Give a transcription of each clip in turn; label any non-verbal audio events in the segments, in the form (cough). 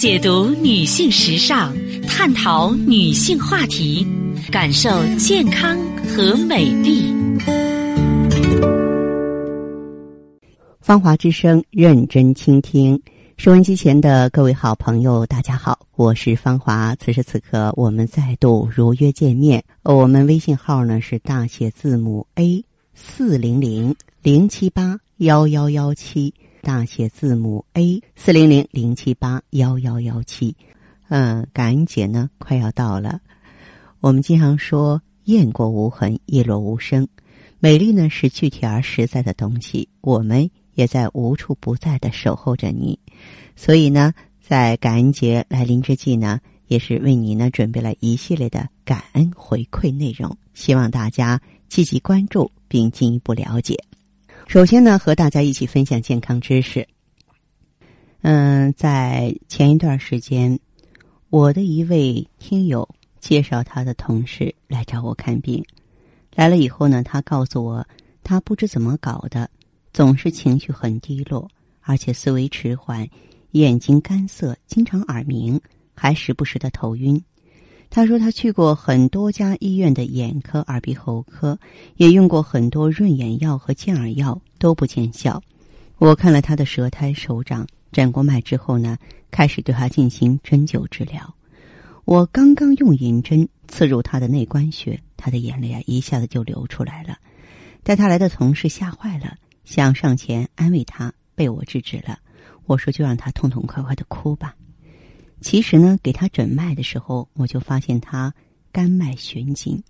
解读女性时尚，探讨女性话题，感受健康和美丽。芳华之声，认真倾听。收音机前的各位好朋友，大家好，我是芳华。此时此刻，我们再度如约见面。我们微信号呢是大写字母 A 四零零零七八幺幺幺七，大写字母 A 四零零零七八幺幺幺七。嗯，感恩节呢快要到了。我们经常说“雁过无痕，叶落无声”，美丽呢是具体而实在的东西。我们。也在无处不在的守候着你，所以呢，在感恩节来临之际呢，也是为你呢准备了一系列的感恩回馈内容，希望大家积极关注并进一步了解。首先呢，和大家一起分享健康知识。嗯，在前一段时间，我的一位听友介绍他的同事来找我看病，来了以后呢，他告诉我，他不知怎么搞的。总是情绪很低落，而且思维迟缓，眼睛干涩，经常耳鸣，还时不时的头晕。他说他去过很多家医院的眼科、耳鼻喉科，也用过很多润眼药和健耳药，都不见效。我看了他的舌苔、手掌，诊过脉之后呢，开始对他进行针灸治疗。我刚刚用银针刺入他的内关穴，他的眼泪啊一下子就流出来了。带他来的同事吓坏了。想上前安慰他，被我制止了。我说：“就让他痛痛快快的哭吧。”其实呢，给他诊脉的时候，我就发现他肝脉循紧，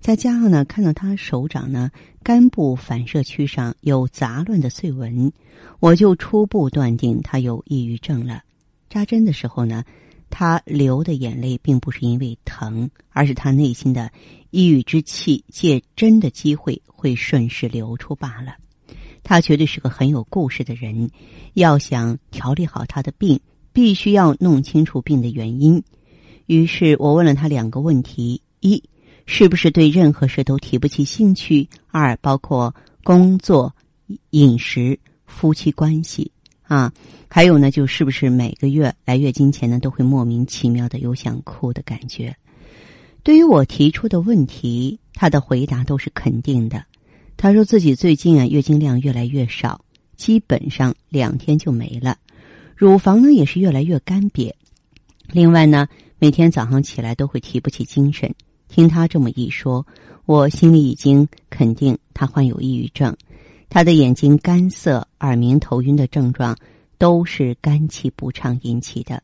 再加上呢，看到他手掌呢肝部反射区上有杂乱的碎纹，我就初步断定他有抑郁症了。扎针的时候呢，他流的眼泪并不是因为疼，而是他内心的抑郁之气借针的机会会顺势流出罢了。他绝对是个很有故事的人，要想调理好他的病，必须要弄清楚病的原因。于是我问了他两个问题：一，是不是对任何事都提不起兴趣；二，包括工作、饮食、夫妻关系啊，还有呢，就是不是每个月来月经前呢，都会莫名其妙的有想哭的感觉？对于我提出的问题，他的回答都是肯定的。他说自己最近啊月经量越来越少，基本上两天就没了，乳房呢也是越来越干瘪。另外呢，每天早上起来都会提不起精神。听他这么一说，我心里已经肯定他患有抑郁症。他的眼睛干涩、耳鸣、头晕的症状都是肝气不畅引起的。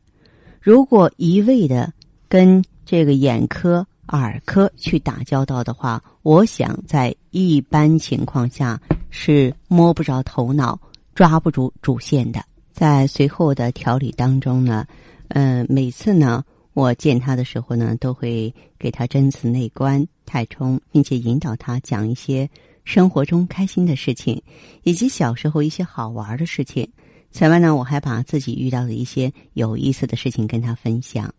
如果一味的跟这个眼科。耳科去打交道的话，我想在一般情况下是摸不着头脑、抓不住主线的。在随后的调理当中呢，嗯，每次呢我见他的时候呢，都会给他针刺内关、太冲，并且引导他讲一些生活中开心的事情，以及小时候一些好玩的事情。此外呢，我还把自己遇到的一些有意思的事情跟他分享。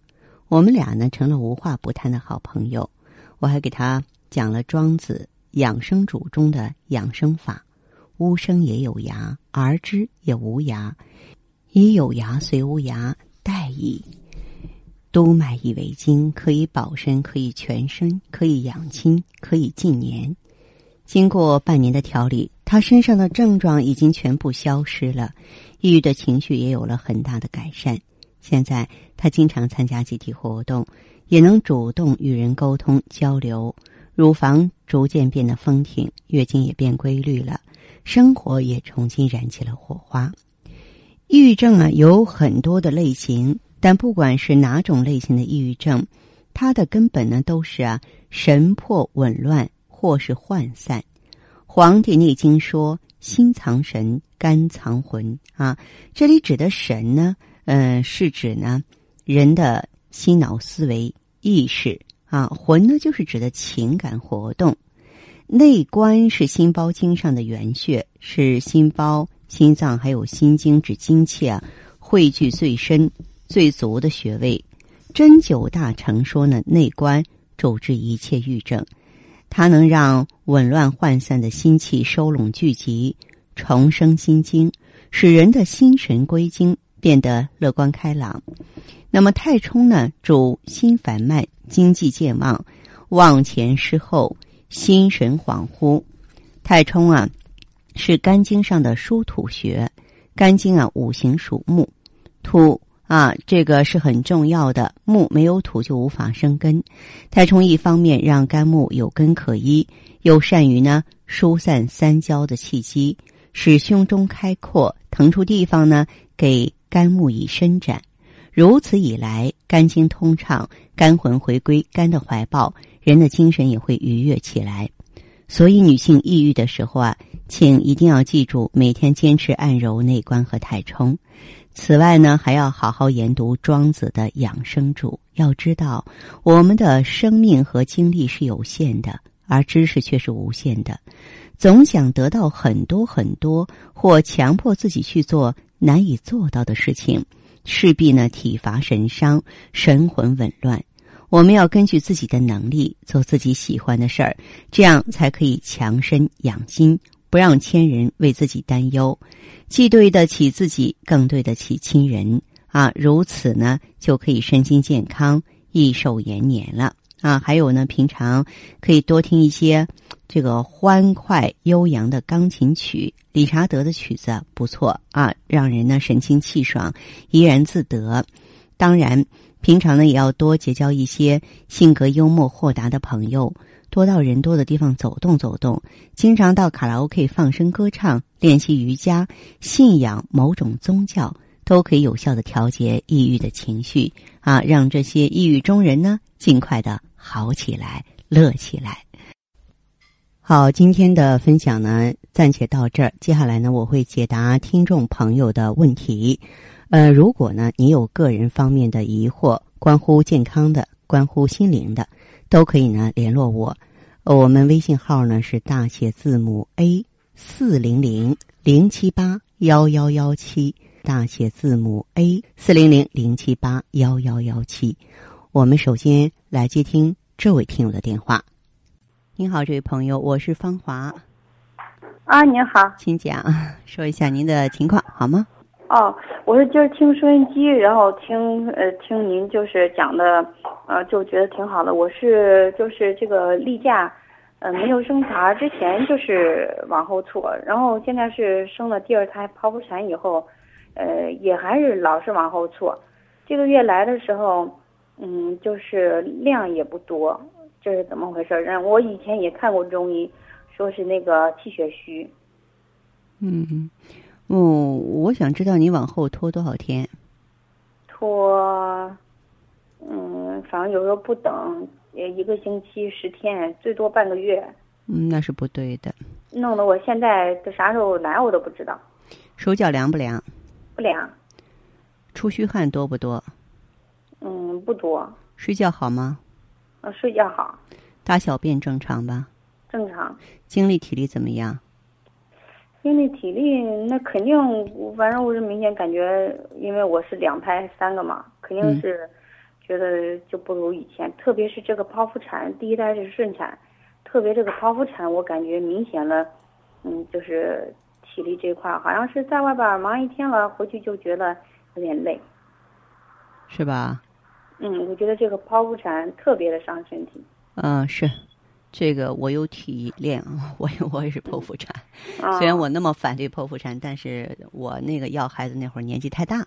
我们俩呢成了无话不谈的好朋友，我还给他讲了庄子养生主中的养生法：乌生也有涯，而知也无涯，以有涯随无涯，殆矣。督脉以为经，可以保身，可以全身，可以养亲，可以近年。经过半年的调理，他身上的症状已经全部消失了，抑郁的情绪也有了很大的改善。现在他经常参加集体活动，也能主动与人沟通交流，乳房逐渐变得丰挺，月经也变规律了，生活也重新燃起了火花。抑郁症啊有很多的类型，但不管是哪种类型的抑郁症，它的根本呢都是啊神魄紊乱或是涣散。《黄帝内经》说：“心藏神，肝藏魂。”啊，这里指的神呢。嗯，是指呢，人的心脑思维意识啊，魂呢就是指的情感活动。内关是心包经上的原穴，是心包、心脏还有心经之精气啊汇聚最深、最足的穴位。针灸大成说呢，内关主治一切郁症，它能让紊乱涣散的心气收拢聚集，重生心经，使人的心神归经。变得乐观开朗。那么太冲呢，主心烦慢、经济健忘、忘前失后、心神恍惚。太冲啊，是肝经上的疏土穴。肝经啊，五行属木，土啊，这个是很重要的。木没有土就无法生根。太冲一方面让肝木有根可依，又善于呢疏散三焦的气机，使胸中开阔，腾出地方呢给肝木以伸展。如此以来，肝经通畅，肝魂回归肝的怀抱，人的精神也会愉悦起来。所以，女性抑郁的时候啊，请一定要记住，每天坚持按揉内关和太冲。此外呢，还要好好研读庄子的养生主。要知道，我们的生命和精力是有限的，而知识却是无限的。总想得到很多很多，或强迫自己去做难以做到的事情，势必呢体乏神伤，神魂紊乱。我们要根据自己的能力做自己喜欢的事儿，这样才可以强身养心，不让亲人为自己担忧，既对得起自己，更对得起亲人啊！如此呢，就可以身心健康，益寿延年了啊！还有呢，平常可以多听一些这个欢快悠扬的钢琴曲，理查德的曲子不错啊，让人呢神清气爽，怡然自得。当然。平常呢，也要多结交一些性格幽默豁达的朋友，多到人多的地方走动走动，经常到卡拉 OK 放声歌唱，练习瑜伽，信仰某种宗教，都可以有效的调节抑郁的情绪啊，让这些抑郁中人呢尽快的好起来，乐起来。好，今天的分享呢暂且到这儿，接下来呢我会解答听众朋友的问题。呃，如果呢，你有个人方面的疑惑，关乎健康的，关乎心灵的，都可以呢联络我。我们微信号呢是大写字母 A 四零零零七八幺幺幺七，大写字母 A 四零零零七八幺幺幺七。我们首先来接听这位听友的电话。您好，这位朋友，我是芳华。啊，您好，请讲，说一下您的情况好吗？哦，我是今儿听收音机，然后听呃听您就是讲的，呃就觉得挺好的。我是就是这个例假，呃没有生孩之前就是往后错，然后现在是生了第二胎剖腹产以后，呃也还是老是往后错。这个月来的时候，嗯就是量也不多，这是怎么回事？然后我以前也看过中医，说是那个气血虚。嗯。哦，我想知道你往后拖多少天？拖，嗯，反正有时候不等，一个星期、十天，最多半个月。嗯，那是不对的。弄得我现在这啥时候来我都不知道。手脚凉不凉？不凉。出虚汗多不多？嗯，不多。睡觉好吗？啊，睡觉好。大小便正常吧？正常。精力体力怎么样？精力体力那肯定，反正我是明显感觉，因为我是两胎三个嘛，肯定是觉得就不如以前。特别是这个剖腹产，第一胎是顺产，特别这个剖腹产，我感觉明显了，嗯，就是体力这块，好像是在外边忙一天了，回去就觉得有点累，是吧？嗯，我觉得这个剖腹产特别的伤身体。嗯，是。这个我有体验，(laughs) 我 (laughs) 我也是剖腹产，虽然我那么反对剖腹产，但是我那个要孩子那会儿年纪太大，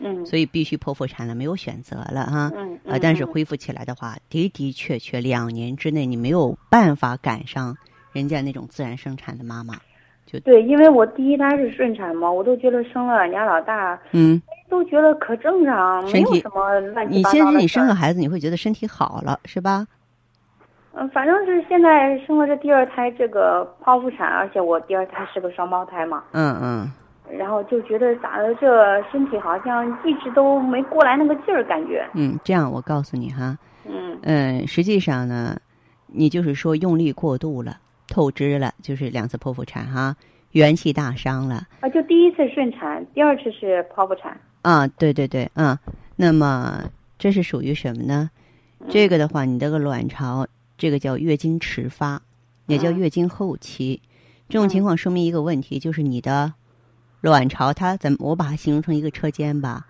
嗯，所以必须剖腹产了，没有选择了哈，嗯，啊，但是恢复起来的话，的的确确两年之内你没有办法赶上人家那种自然生产的妈妈，就对，因为我第一胎是顺产嘛，我都觉得生了俺家老大，嗯，都觉得可正常，没有什么乱七八糟的。你先是你生个孩子，你会觉得身体好了，是吧？嗯，反正是现在生了这第二胎，这个剖腹产，而且我第二胎是个双胞胎嘛。嗯嗯。然后就觉得咋的，这身体好像一直都没过来那个劲儿，感觉。嗯，这样我告诉你哈。嗯。嗯，实际上呢，你就是说用力过度了，透支了，就是两次剖腹产哈，元气大伤了。啊，就第一次顺产，第二次是剖腹产。啊，对对对，嗯，那么这是属于什么呢？这个的话，你这个卵巢。这个叫月经迟发，也叫月经后期。这种情况说明一个问题，就是你的卵巢它怎么？我把它形容成一个车间吧，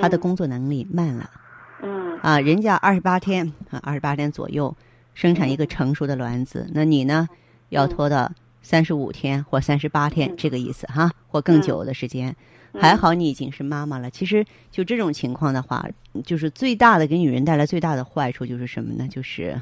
它的嗯工作能力慢了。嗯啊，人家二十八天啊，二十八天左右生产一个嗯成熟的卵子，那你呢，要嗯拖到三十五天或三十八天嗯这个意思哈，或更嗯久的时间。还好你已经是妈妈了。其实就这种情况的话，就是最大的给女人带来最大的坏处就是什么呢？就是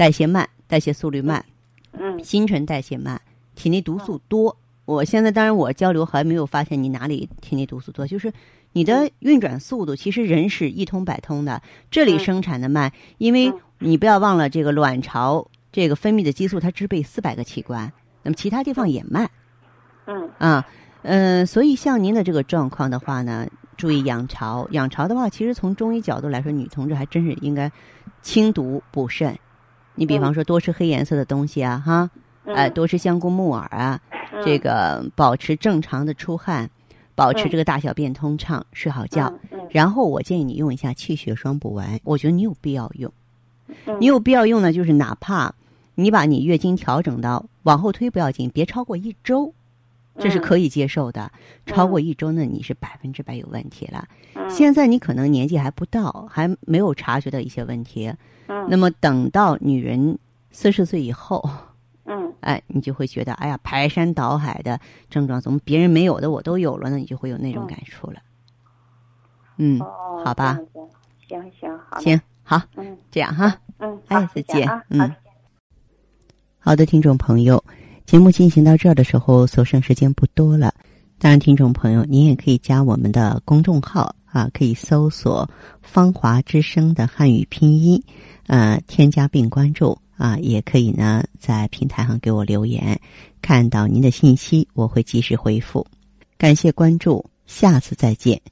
代谢慢，代谢速率慢，嗯新陈代谢慢，体内毒素多。我现在当然我交流还没有发现你哪里体内毒素多，就是你的运转速度，其实人是一通百通的，这里嗯生产的慢，因为嗯你不要忘了这个卵巢这个分泌的激素它支配四百个器官，那么其他地方也慢嗯啊，嗯、所以像您的这个状况的话呢，注意养巢。养巢的话，其实从中医角度来说，女同志还真是应该清毒补肾。你比方说多吃黑颜色的东西啊，哈，嗯。哎、多吃香菇木耳啊，嗯。这个保持正常的出汗，保持嗯。这个大小便通畅，睡好觉。然后我建议你用一下气血双补丸，我觉得你有必要用。嗯。你有必要用呢，就是哪怕你把你月经调整到往后推不要紧，别超过一周，这是可以接受的。超过一周呢，你是百分之百有问题了。嗯现在你可能年纪还不到，还没有察觉到一些问题。嗯那么等到女人四十岁以后，嗯哎，你就会觉得，哎呀，排山倒海的症状，怎么别人没有的我都有了呢？你就会有那种嗯感触了。嗯，哦好吧行行好行，好，嗯这样哈。嗯哎好再见嗯好好的，听众朋友，节目进行到这儿的时候，所剩时间不多了。当然，听众朋友，您也可以加我们的公众号啊，可以搜索“芳华之声”的汉语拼音，呃，添加并关注啊，也可以呢在平台上给我留言，看到您的信息，我会及时回复。感谢关注，下次再见。